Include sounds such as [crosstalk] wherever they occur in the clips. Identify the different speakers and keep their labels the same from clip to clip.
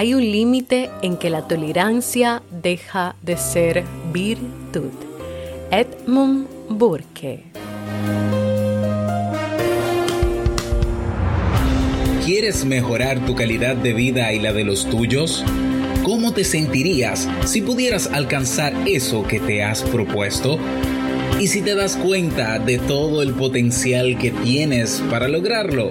Speaker 1: hay un límite en que la tolerancia deja de ser virtud. Edmund Burke.
Speaker 2: ¿Quieres mejorar tu calidad de vida y la de los tuyos? ¿Cómo te sentirías si pudieras alcanzar eso que te has propuesto? ¿Y si te das cuenta de todo el potencial que tienes para lograrlo?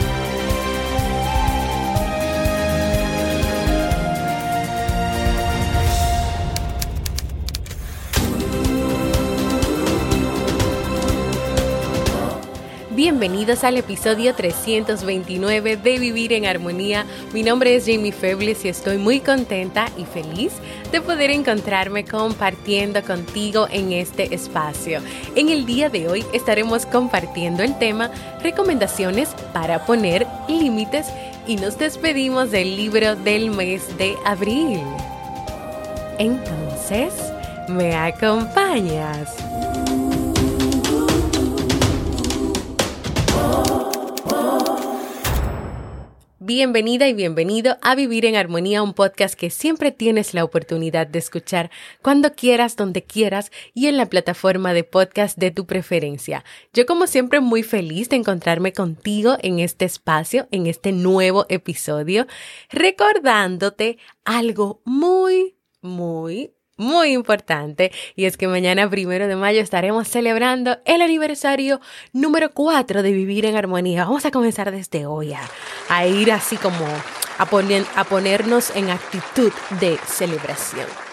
Speaker 1: Bienvenidos al episodio 329 de Vivir en Armonía. Mi nombre es Jamie Febles y estoy muy contenta y feliz de poder encontrarme compartiendo contigo en este espacio. En el día de hoy estaremos compartiendo el tema recomendaciones para poner límites y nos despedimos del libro del mes de abril. Entonces, ¿me acompañas? Bienvenida y bienvenido a Vivir en Armonía, un podcast que siempre tienes la oportunidad de escuchar cuando quieras, donde quieras y en la plataforma de podcast de tu preferencia. Yo como siempre muy feliz de encontrarme contigo en este espacio, en este nuevo episodio, recordándote algo muy, muy, muy importante y es que mañana primero de mayo estaremos celebrando el aniversario número 4 de Vivir en Armonía. Vamos a comenzar desde hoy a, ir así como a, a ponernos en actitud de celebración.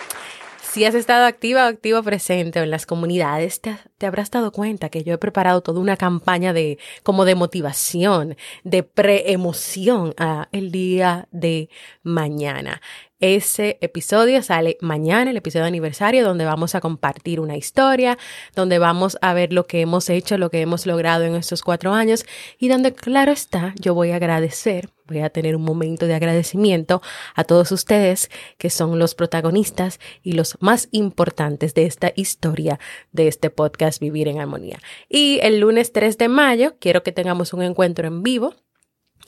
Speaker 1: Si has estado activa o activo presente en las comunidades, te, te, habrás dado cuenta que yo he preparado toda una campaña de como de motivación, de preemoción a el día de mañana. Ese episodio sale mañana, el episodio de aniversario, donde vamos a compartir una historia, donde vamos a ver lo que hemos hecho, lo que hemos logrado en estos cuatro años y donde, claro está, yo voy a agradecer, voy a tener un momento de agradecimiento a todos ustedes que son los protagonistas y los más importantes de esta historia de este podcast Vivir en Armonía. Y el lunes 3 de mayo quiero que tengamos un encuentro en vivo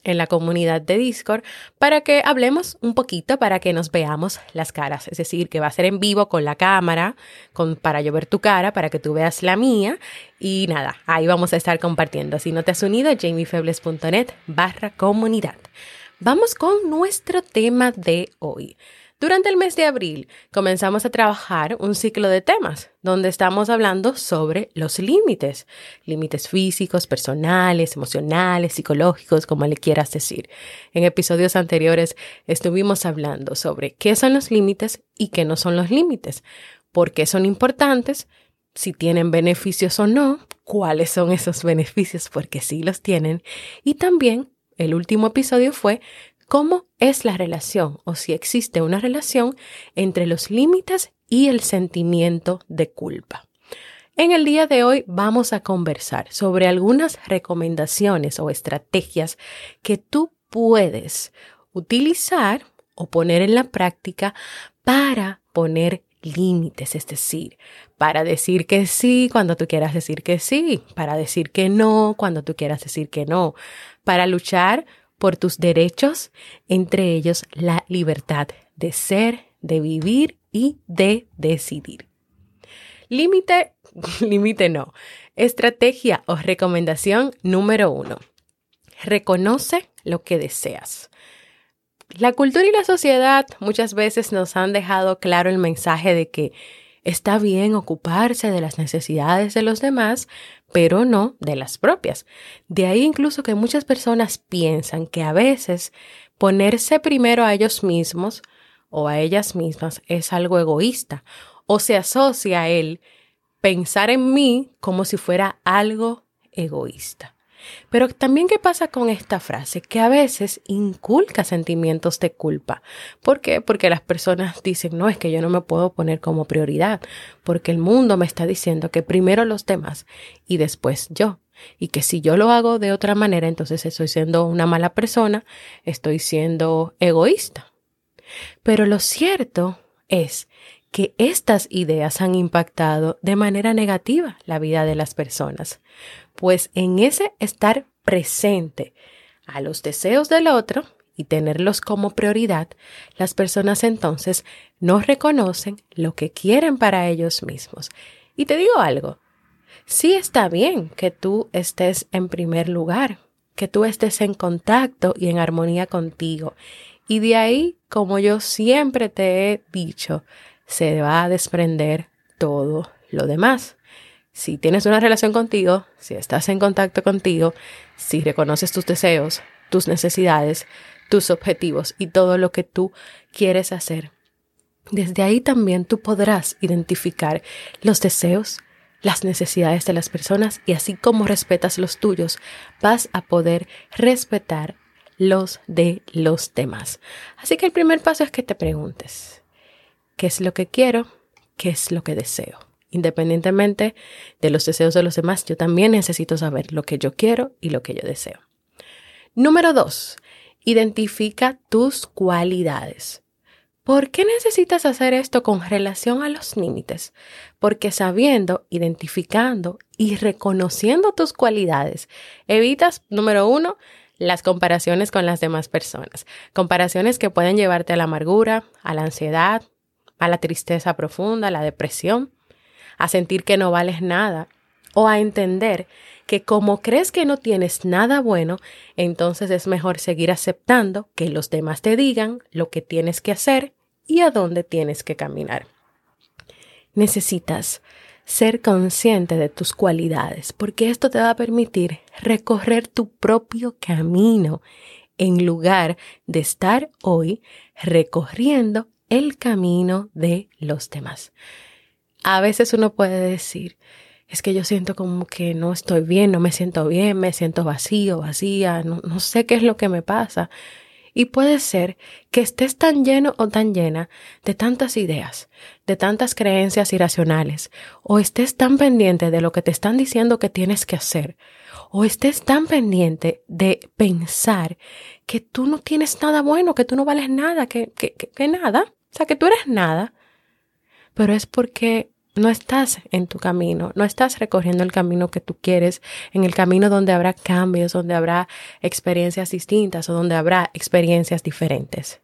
Speaker 1: en la comunidad de Discord para que hablemos un poquito, para que nos veamos las caras. Es decir, que va a ser en vivo con la cámara, con, para yo ver tu cara, para que tú veas la mía. Y nada, ahí vamos a estar compartiendo. Si no te has unido, jamiefebles.net barra comunidad. Vamos con nuestro tema de hoy. Durante el mes de abril comenzamos a trabajar un ciclo de temas donde estamos hablando sobre los límites, límites físicos, personales, emocionales, psicológicos, como le quieras decir. En episodios anteriores estuvimos hablando sobre qué son los límites y qué no son los límites, por qué son importantes, si tienen beneficios o no, cuáles son esos beneficios, porque sí los tienen, y también el último episodio fue cómo es la relación o si existe una relación entre los límites y el sentimiento de culpa. En el día de hoy vamos a conversar sobre algunas recomendaciones o estrategias que tú puedes utilizar o poner en la práctica para poner límites, es decir, para decir que sí cuando tú quieras decir que sí, para decir que no cuando tú quieras decir que no, para luchar por tus derechos, entre ellos la libertad de ser, de vivir y de decidir. Límite, [laughs] límite no. Estrategia o recomendación número uno. Reconoce lo que deseas. La cultura y la sociedad muchas veces nos han dejado claro el mensaje de que Está bien ocuparse de las necesidades de los demás, pero no de las propias. De ahí incluso que muchas personas piensan que a veces ponerse primero a ellos mismos o a ellas mismas es algo egoísta o se asocia a él pensar en mí como si fuera algo egoísta. Pero también qué pasa con esta frase, que a veces inculca sentimientos de culpa. ¿Por qué? Porque las personas dicen, no, es que yo no me puedo poner como prioridad, porque el mundo me está diciendo que primero los demás y después yo. Y que si yo lo hago de otra manera, entonces estoy siendo una mala persona, estoy siendo egoísta. Pero lo cierto es que estas ideas han impactado de manera negativa la vida de las personas, pues en ese estar presente a los deseos del otro y tenerlos como prioridad, las personas entonces no reconocen lo que quieren para ellos mismos. Y te digo algo, sí está bien que tú estés en primer lugar, que tú estés en contacto y en armonía contigo. Y de ahí, como yo siempre te he dicho, se va a desprender todo lo demás. Si tienes una relación contigo, si estás en contacto contigo, si reconoces tus deseos, tus necesidades, tus objetivos y todo lo que tú quieres hacer, desde ahí también tú podrás identificar los deseos, las necesidades de las personas y así como respetas los tuyos, vas a poder respetar los de los demás. Así que el primer paso es que te preguntes, qué es lo que quiero, qué es lo que deseo. Independientemente de los deseos de los demás, yo también necesito saber lo que yo quiero y lo que yo deseo. Número dos, identifica tus cualidades. ¿Por qué necesitas hacer esto con relación a los límites? Porque sabiendo, identificando y reconociendo tus cualidades, evitas, número uno, las comparaciones con las demás personas. Comparaciones que pueden llevarte a la amargura, a la ansiedad, a la tristeza profunda, a la depresión, a sentir que no vales nada o a entender que como crees que no tienes nada bueno, entonces es mejor seguir aceptando que los demás te digan lo que tienes que hacer y a dónde tienes que caminar. Necesitas ser consciente de tus cualidades, porque esto te va a permitir recorrer tu propio camino en lugar de estar hoy recorriendo el camino de los demás. A veces uno puede decir, es que yo siento como que no estoy bien, no me siento bien, me siento vacío, vacía, no, no sé qué es lo que me pasa. Y puede ser que estés tan lleno o tan llena de tantas ideas, de tantas creencias irracionales, o estés tan pendiente de lo que te están diciendo que tienes que hacer, o estés tan pendiente de pensar que tú no tienes nada bueno, que tú no vales nada, que, que, que nada, o sea, que tú eres nada, pero es porque no estás en tu camino, no estás recorriendo el camino que tú quieres, en el camino donde habrá cambios, donde habrá experiencias distintas o donde habrá experiencias diferentes.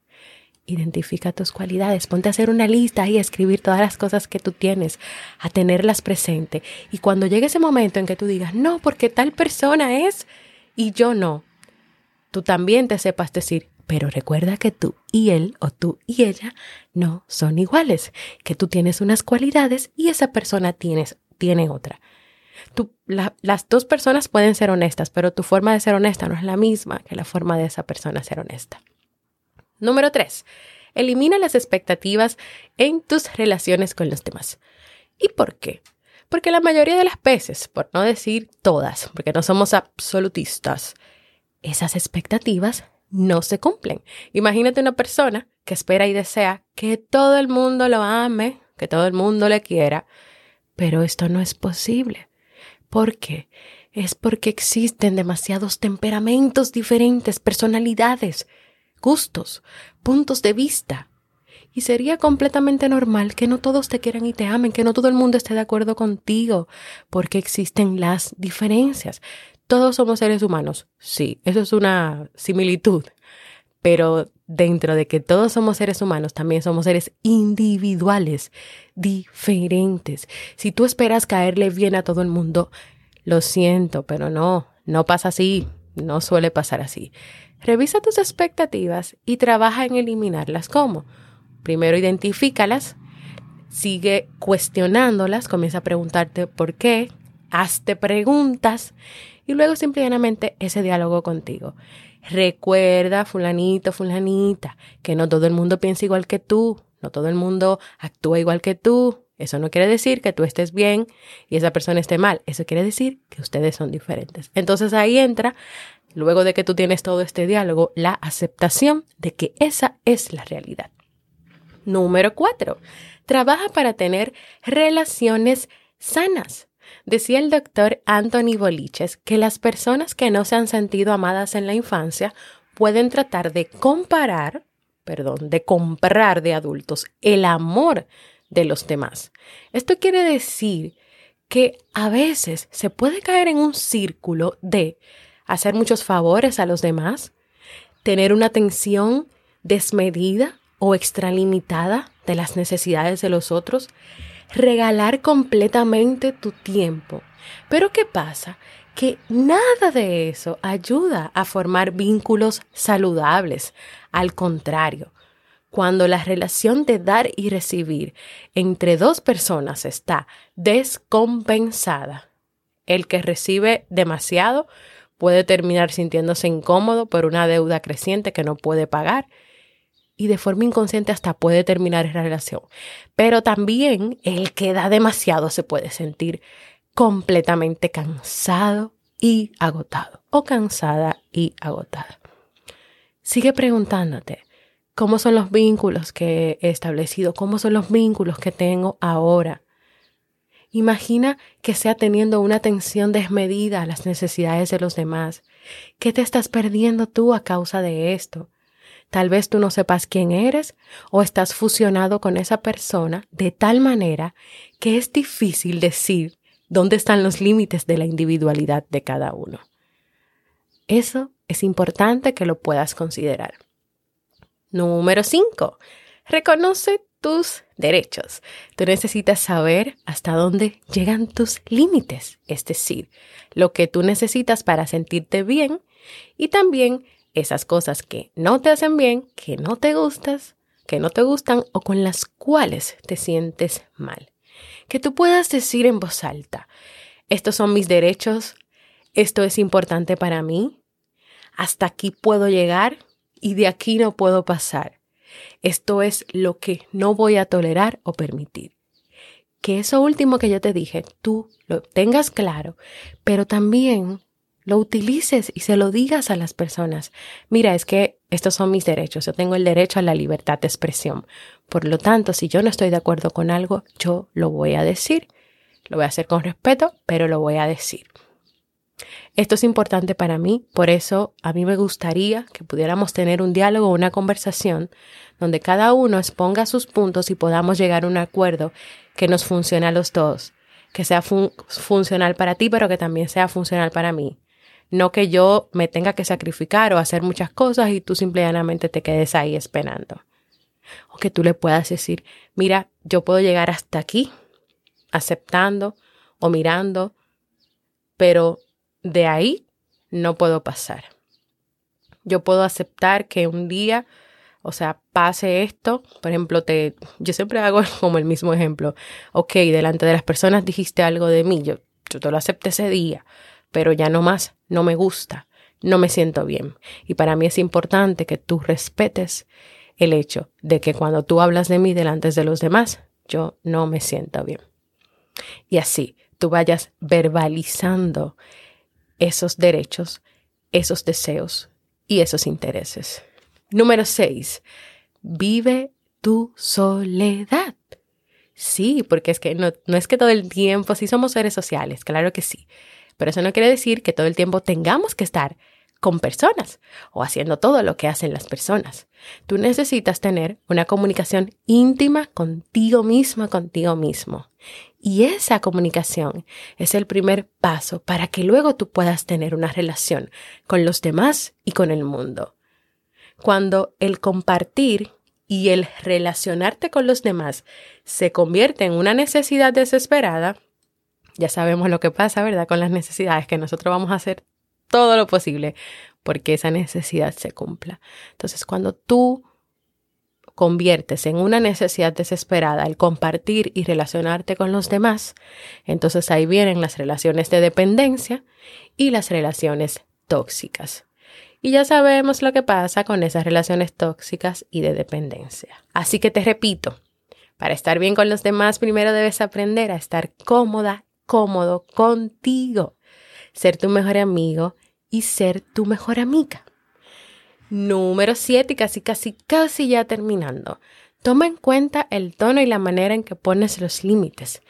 Speaker 1: Identifica tus cualidades, ponte a hacer una lista y escribir todas las cosas que tú tienes, a tenerlas presente. Y cuando llegue ese momento en que tú digas, no, porque tal persona es y yo no, tú también te sepas decir, pero recuerda que tú y él o tú y ella no son iguales, que tú tienes unas cualidades y esa persona tienes, tiene otra. Tú, las dos personas pueden ser honestas, pero tu forma de ser honesta no es la misma que la forma de esa persona ser honesta. Número tres, elimina las expectativas en tus relaciones con los demás. ¿Y por qué? Porque la mayoría de las veces, por no decir todas, porque no somos absolutistas, esas expectativas no se cumplen. Imagínate una persona que espera y desea que todo el mundo lo ame, que todo el mundo le quiera, pero esto no es posible. ¿Por qué? Es porque existen demasiados temperamentos diferentes, personalidades, gustos, puntos de vista. Y sería completamente normal que no todos te quieran y te amen, que no todo el mundo esté de acuerdo contigo, porque existen las diferencias. Todos somos seres humanos, sí, eso es una similitud, pero dentro de que todos somos seres humanos, también somos seres individuales, diferentes. Si tú esperas caerle bien a todo el mundo, lo siento, pero no, no pasa así, no suele pasar así. Revisa tus expectativas y trabaja en eliminarlas. ¿Cómo? Primero identifícalas, sigue cuestionándolas, comienza a preguntarte por qué, hazte preguntas y luego simplemente ese diálogo contigo. Recuerda, fulanito, fulanita, que no todo el mundo piensa igual que tú, no todo el mundo actúa igual que tú. Eso no quiere decir que tú estés bien y esa persona esté mal. Eso quiere decir que ustedes son diferentes. Entonces ahí entra, luego de que tú tienes todo este diálogo, la aceptación de que esa es la realidad. Número cuatro, trabaja para tener relaciones sanas. Decía el doctor Anthony Boliches que las personas que no se han sentido amadas en la infancia pueden tratar de comparar, perdón, de comprar de adultos el amor de los demás. Esto quiere decir que a veces se puede caer en un círculo de hacer muchos favores a los demás, tener una atención desmedida o extralimitada de las necesidades de los otros, regalar completamente tu tiempo. Pero ¿qué pasa? Que nada de eso ayuda a formar vínculos saludables. Al contrario, cuando la relación de dar y recibir entre dos personas está descompensada, el que recibe demasiado puede terminar sintiéndose incómodo por una deuda creciente que no puede pagar y de forma inconsciente hasta puede terminar esa relación. Pero también el que da demasiado se puede sentir completamente cansado y agotado o cansada y agotada. Sigue preguntándote, ¿cómo son los vínculos que he establecido? ¿Cómo son los vínculos que tengo ahora? Imagina que sea teniendo una atención desmedida a las necesidades de los demás. ¿Qué te estás perdiendo tú a causa de esto? Tal vez tú no sepas quién eres o estás fusionado con esa persona de tal manera que es difícil decir dónde están los límites de la individualidad de cada uno. Eso es importante que lo puedas considerar. Número 5. Reconoce tus derechos. Tú necesitas saber hasta dónde llegan tus límites, es decir, lo que tú necesitas para sentirte bien y también esas cosas que no te hacen bien, que no te gustas, que no te gustan o con las cuales te sientes mal. Que tú puedas decir en voz alta, estos son mis derechos, esto es importante para mí, hasta aquí puedo llegar y de aquí no puedo pasar. Esto es lo que no voy a tolerar o permitir. Que eso último que yo te dije, tú lo tengas claro, pero también lo utilices y se lo digas a las personas. Mira, es que estos son mis derechos. Yo tengo el derecho a la libertad de expresión. Por lo tanto, si yo no estoy de acuerdo con algo, yo lo voy a decir. Lo voy a hacer con respeto, pero lo voy a decir. Esto es importante para mí, por eso a mí me gustaría que pudiéramos tener un diálogo, una conversación, donde cada uno exponga sus puntos y podamos llegar a un acuerdo que nos funcione a los dos, que sea funcional para ti, pero que también sea funcional para mí. No que yo me tenga que sacrificar o hacer muchas cosas y tú simplemente te quedes ahí esperando. O que tú le puedas decir, mira, yo puedo llegar hasta aquí, aceptando o mirando, pero de ahí no puedo pasar. Yo puedo aceptar que un día, o sea, pase esto, por ejemplo, te, yo siempre hago [laughs] como el mismo ejemplo, ok, delante de las personas dijiste algo de mí, yo, yo te lo acepté ese día, pero ya no más, no me gusta, no me siento bien. Y para mí es importante que tú respetes el hecho de que cuando tú hablas de mí delante de los demás, yo no me siento bien. Y así tú vayas verbalizando esos derechos, esos deseos y esos intereses. Número 6. Vive tu soledad. Sí, porque es que no, no, es que todo el tiempo, sí somos seres sociales, claro que sí, pero eso no quiere decir que todo el tiempo tengamos que estar con personas o haciendo todo lo que hacen las personas. Tú necesitas tener una comunicación íntima contigo misma, contigo mismo. Y esa comunicación es el primer paso para que luego tú puedas tener una relación con los demás y con el mundo. Cuando el compartir y el relacionarte con los demás se convierte en una necesidad desesperada, ya sabemos lo que pasa, ¿verdad? Con las necesidades, que nosotros vamos a hacer todo lo posible porque esa necesidad se cumpla. Entonces, cuando tú conviertes en una necesidad desesperada el compartir y relacionarte con los demás, entonces ahí vienen las relaciones de dependencia y las relaciones tóxicas. Y ya sabemos lo que pasa con esas relaciones tóxicas y de dependencia. Así que te repito, para estar bien con los demás, primero debes aprender a estar cómoda, cómodo contigo, ser tu mejor amigo y ser tu mejor amiga. Número 7, y casi, casi, casi ya terminando. Toma en cuenta el tono y la manera en que pones los límites.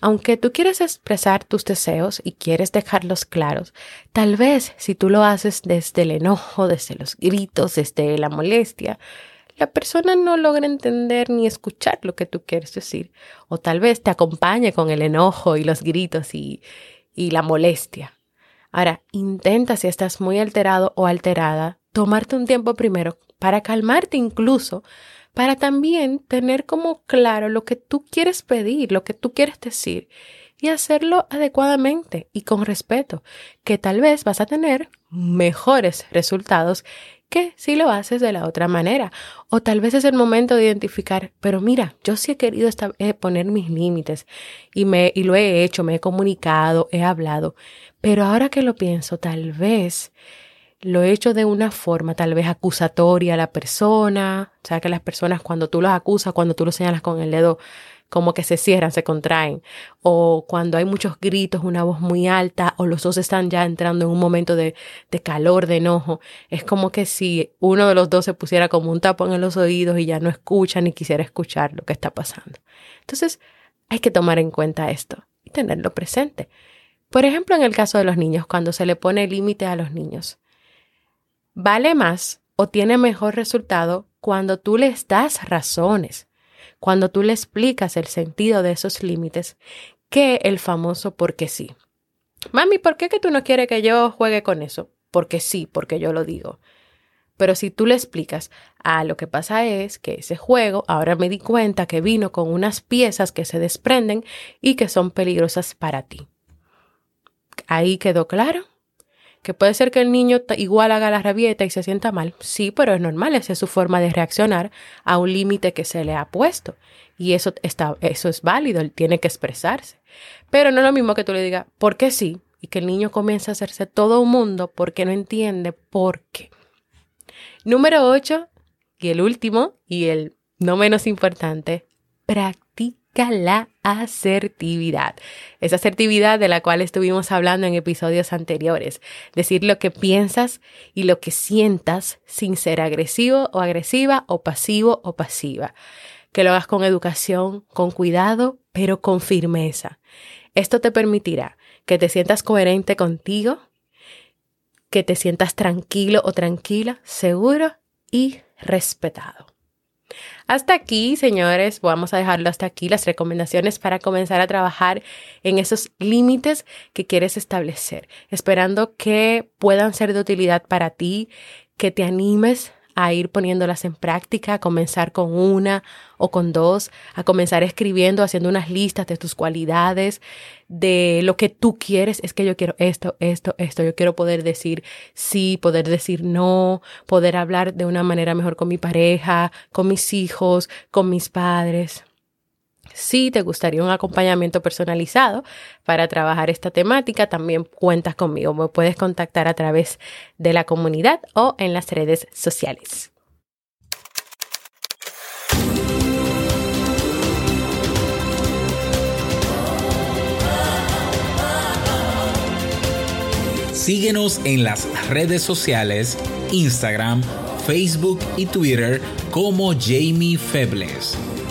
Speaker 1: Aunque tú quieres expresar tus deseos y quieres dejarlos claros, tal vez si tú lo haces desde el enojo, desde los gritos, desde la molestia, la persona no logra entender ni escuchar lo que tú quieres decir. O tal vez te acompañe con el enojo y los gritos y, y la molestia. Ahora, intenta si estás muy alterado o alterada, tomarte un tiempo primero para calmarte incluso para también tener como claro lo que tú quieres pedir, lo que tú quieres decir y hacerlo adecuadamente y con respeto, que tal vez vas a tener mejores resultados que si lo haces de la otra manera. O tal vez es el momento de identificar, pero mira, yo sí he querido eh, poner mis límites y, me, y lo he hecho, me he comunicado, he hablado, pero ahora que lo pienso, tal vez lo he hecho de una forma tal vez acusatoria a la persona, o sea que las personas cuando tú los acusas, cuando tú los señalas con el dedo, como que se cierran, se contraen, o cuando hay muchos gritos, una voz muy alta, o los dos están ya entrando en un momento de, de calor, de enojo, es como que si uno de los dos se pusiera como un tapón en los oídos y ya no escucha ni quisiera escuchar lo que está pasando. Entonces, hay que tomar en cuenta esto y tenerlo presente. Por ejemplo, en el caso de los niños, cuando se le pone límite a los niños vale más o tiene mejor resultado cuando tú les das razones, cuando tú le explicas el sentido de esos límites, que el famoso porque sí. Mami, ¿por qué que tú no quieres que yo juegue con eso? Porque sí, porque yo lo digo. Pero si tú le explicas, ah, lo que pasa es que ese juego ahora me di cuenta que vino con unas piezas que se desprenden y que son peligrosas para ti. ¿Ahí quedó claro? Que puede ser que el niño igual haga la rabieta y se sienta mal. Sí, pero es normal, esa es su forma de reaccionar a un límite que se le ha puesto. Y eso, está, eso es válido, él tiene que expresarse. Pero no es lo mismo que tú le digas, ¿por qué sí? Y que el niño comience a hacerse todo un mundo porque no entiende por qué. Número 8, y el último, y el no menos importante, la asertividad. Esa asertividad de la cual estuvimos hablando en episodios anteriores. Decir lo que piensas y lo que sientas sin ser agresivo o agresiva o pasivo o pasiva. Que lo hagas con educación, con cuidado, pero con firmeza. Esto te permitirá que te sientas coherente contigo, que te sientas tranquilo o tranquila, seguro y respetado. Hasta aquí, señores, vamos a dejarlo hasta aquí, las recomendaciones para comenzar a trabajar en esos límites que quieres establecer, esperando que puedan ser de utilidad para ti, que te animes a ir poniéndolas en práctica, a comenzar con una o con dos, a comenzar escribiendo, haciendo unas listas de tus cualidades, de lo que tú quieres. Es que yo quiero esto, esto, esto. Yo quiero poder decir sí, poder decir no, poder hablar de una manera mejor con mi pareja, con mis hijos, con mis padres. Si te gustaría un acompañamiento personalizado para trabajar esta temática, también cuentas conmigo. Me puedes contactar a través de la comunidad o en las redes sociales.
Speaker 2: Síguenos en las redes sociales, Instagram, Facebook y Twitter como Jamie Febles.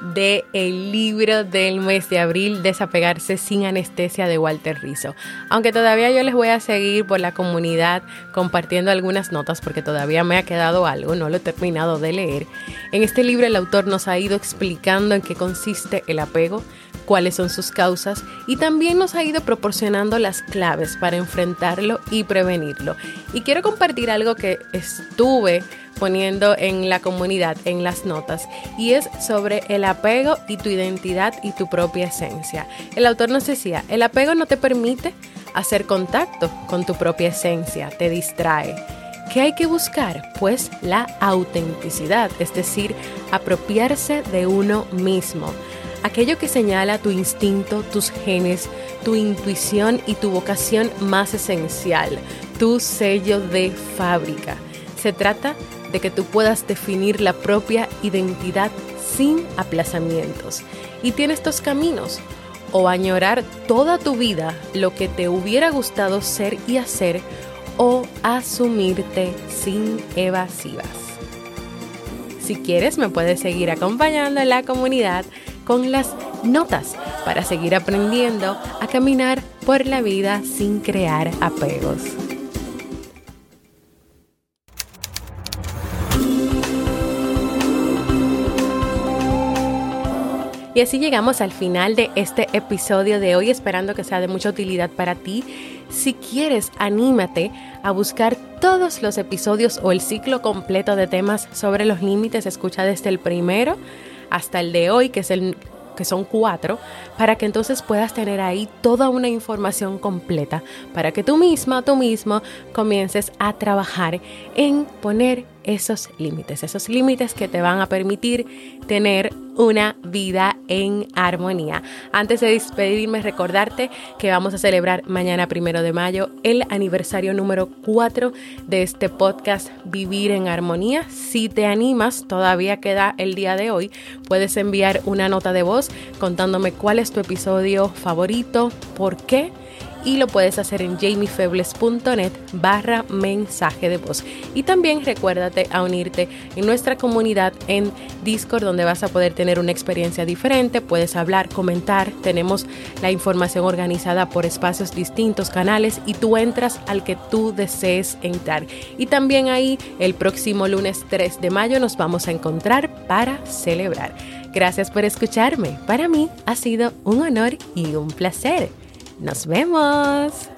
Speaker 1: de el libro del mes de abril, Desapegarse sin anestesia de Walter Rizzo. Aunque todavía yo les voy a seguir por la comunidad compartiendo algunas notas porque todavía me ha quedado algo, no lo he terminado de leer. En este libro el autor nos ha ido explicando en qué consiste el apego, cuáles son sus causas y también nos ha ido proporcionando las claves para enfrentarlo y prevenirlo. Y quiero compartir algo que estuve poniendo en la comunidad, en las notas, y es sobre el apego y tu identidad y tu propia esencia. El autor nos decía, el apego no te permite hacer contacto con tu propia esencia, te distrae. ¿Qué hay que buscar? Pues la autenticidad, es decir, apropiarse de uno mismo. Aquello que señala tu instinto, tus genes, tu intuición y tu vocación más esencial, tu sello de fábrica. Se trata de que tú puedas definir la propia identidad sin aplazamientos. Y tienes dos caminos, o añorar toda tu vida lo que te hubiera gustado ser y hacer, o asumirte sin evasivas. Si quieres, me puedes seguir acompañando en la comunidad con las notas para seguir aprendiendo a caminar por la vida sin crear apegos. Y así llegamos al final de este episodio de hoy, esperando que sea de mucha utilidad para ti. Si quieres, anímate a buscar todos los episodios o el ciclo completo de temas sobre los límites. Escucha desde el primero hasta el de hoy, que es el que son cuatro, para que entonces puedas tener ahí toda una información completa, para que tú misma, tú mismo, comiences a trabajar en poner esos límites, esos límites que te van a permitir tener una vida en armonía. Antes de despedirme, recordarte que vamos a celebrar mañana primero de mayo el aniversario número 4 de este podcast Vivir en Armonía. Si te animas, todavía queda el día de hoy, puedes enviar una nota de voz contándome cuál es tu episodio favorito, por qué y lo puedes hacer en jamiefebles.net barra mensaje de voz. Y también recuérdate a unirte en nuestra comunidad en Discord donde vas a poder tener una experiencia diferente, puedes hablar, comentar, tenemos la información organizada por espacios distintos, canales y tú entras al que tú desees entrar. Y también ahí el próximo lunes 3 de mayo nos vamos a encontrar para celebrar. Gracias por escucharme. Para mí ha sido un honor y un placer. Nos vemos.